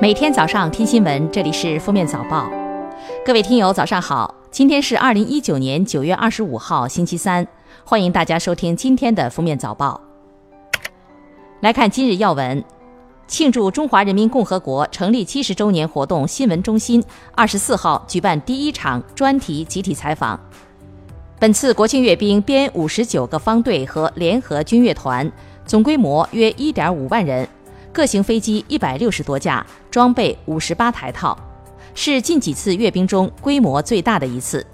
每天早上听新闻，这里是《封面早报》。各位听友，早上好！今天是二零一九年九月二十五号，星期三。欢迎大家收听今天的《封面早报》。来看今日要闻：庆祝中华人民共和国成立七十周年活动新闻中心二十四号举办第一场专题集体采访。本次国庆阅兵编五十九个方队和联合军乐团，总规模约一点五万人。各型飞机一百六十多架，装备五十八台套，是近几次阅兵中规模最大的一次。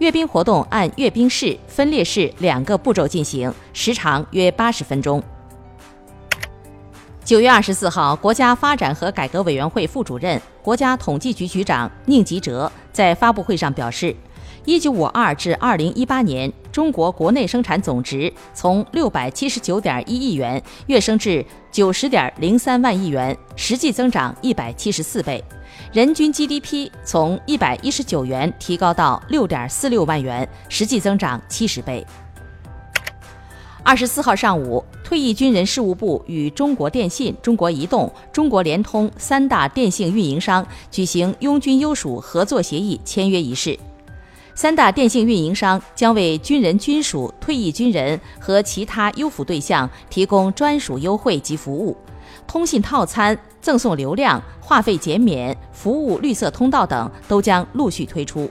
阅兵活动按阅兵式、分列式两个步骤进行，时长约八十分钟。九月二十四号，国家发展和改革委员会副主任、国家统计局局长宁吉喆在发布会上表示。一九五二至二零一八年，中国国内生产总值从六百七十九点一亿元跃升至九十点零三万亿元，实际增长一百七十四倍；人均 GDP 从一百一十九元提高到六点四六万元，实际增长七十倍。二十四号上午，退役军人事务部与中国电信、中国移动、中国联通三大电信运营商举行拥军优属合作协议签约仪式。三大电信运营商将为军人军属、退役军人和其他优抚对象提供专属优惠及服务，通信套餐、赠送流量、话费减免、服务绿色通道等都将陆续推出。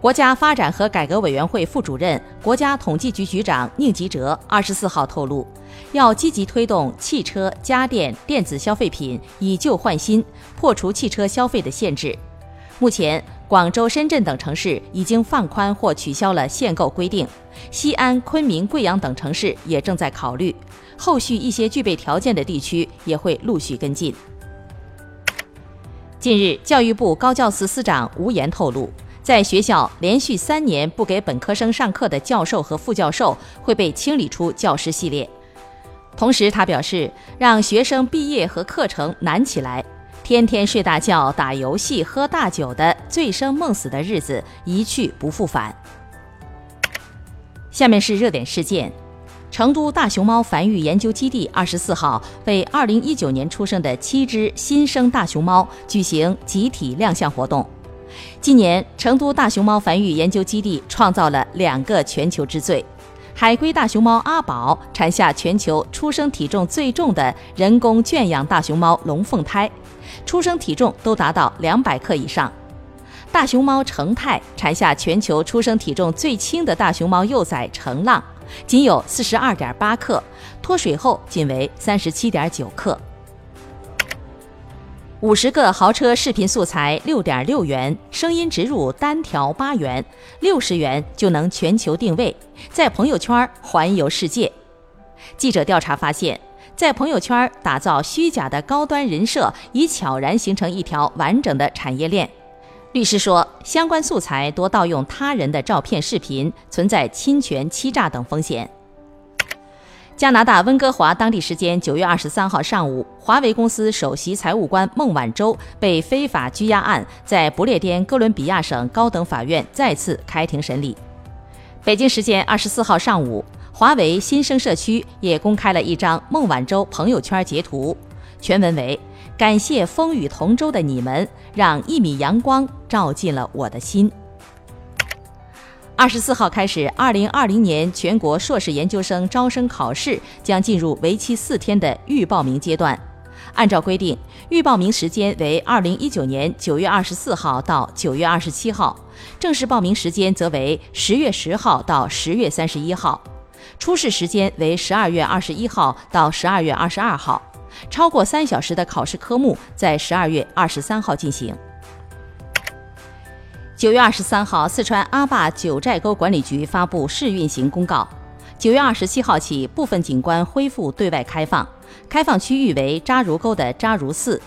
国家发展和改革委员会副主任、国家统计局局长宁吉喆二十四号透露，要积极推动汽车、家电、电子消费品以旧换新，破除汽车消费的限制。目前。广州、深圳等城市已经放宽或取消了限购规定，西安、昆明、贵阳等城市也正在考虑，后续一些具备条件的地区也会陆续跟进。近日，教育部高教司司长吴岩透露，在学校连续三年不给本科生上课的教授和副教授会被清理出教师系列。同时，他表示，让学生毕业和课程难起来。天天睡大觉、打游戏、喝大酒的醉生梦死的日子一去不复返。下面是热点事件：成都大熊猫繁育研究基地二十四号为二零一九年出生的七只新生大熊猫举行集体亮相活动。今年，成都大熊猫繁育研究基地创造了两个全球之最：海龟大熊猫阿宝产下全球出生体重最重的人工圈养大熊猫龙凤胎。出生体重都达到两百克以上，大熊猫成泰产下全球出生体重最轻的大熊猫幼崽成浪，仅有四十二点八克，脱水后仅为三十七点九克。五十个豪车视频素材六点六元，声音植入单条八元，六十元就能全球定位，在朋友圈环游世界。记者调查发现。在朋友圈打造虚假的高端人设，已悄然形成一条完整的产业链。律师说，相关素材多盗用他人的照片、视频，存在侵权、欺诈等风险。加拿大温哥华当地时间九月二十三号上午，华为公司首席财务官孟晚舟被非法拘押案在不列颠哥伦比亚省高等法院再次开庭审理。北京时间二十四号上午。华为新生社区也公开了一张孟晚舟朋友圈截图，全文为：“感谢风雨同舟的你们，让一米阳光照进了我的心。”二十四号开始，二零二零年全国硕士研究生招生考试将进入为期四天的预报名阶段。按照规定，预报名时间为二零一九年九月二十四号到九月二十七号，正式报名时间则为十月十号到十月三十一号。初试时间为十二月二十一号到十二月二十二号，超过三小时的考试科目在十二月二十三号进行。九月二十三号，四川阿坝九寨沟管理局发布试运行公告，九月二十七号起，部分景观恢复对外开放，开放区域为扎如沟的扎如寺、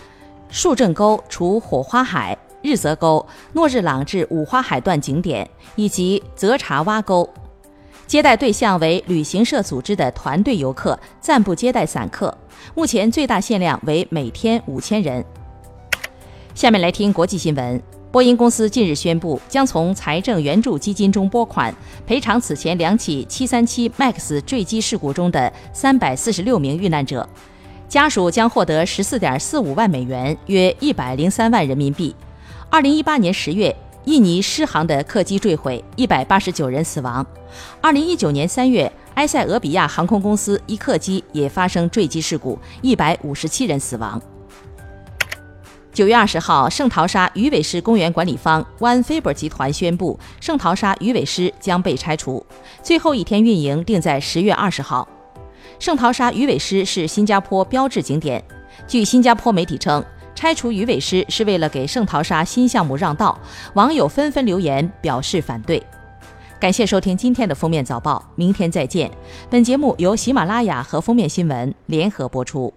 树正沟除火花海、日泽沟、诺日朗至五花海段景点，以及泽查洼沟。接待对象为旅行社组织的团队游客，暂不接待散客。目前最大限量为每天五千人。下面来听国际新闻。波音公司近日宣布，将从财政援助基金中拨款赔偿此前两起737 MAX 坠机事故中的346名遇难者。家属将获得十四点四五万美元，约一百零三万人民币。二零一八年十月，印尼狮航的客机坠毁，一百八十九人死亡。二零一九年三月，埃塞俄比亚航空公司一客机也发生坠机事故，一百五十七人死亡。九月二十号，圣淘沙鱼尾狮公园管理方 One Fiber 集团宣布，圣淘沙鱼尾狮将被拆除，最后一天运营定在十月二十号。圣淘沙鱼尾狮是新加坡标志景点。据新加坡媒体称，拆除鱼尾狮是为了给圣淘沙新项目让道，网友纷纷留言表示反对。感谢收听今天的封面早报，明天再见。本节目由喜马拉雅和封面新闻联合播出。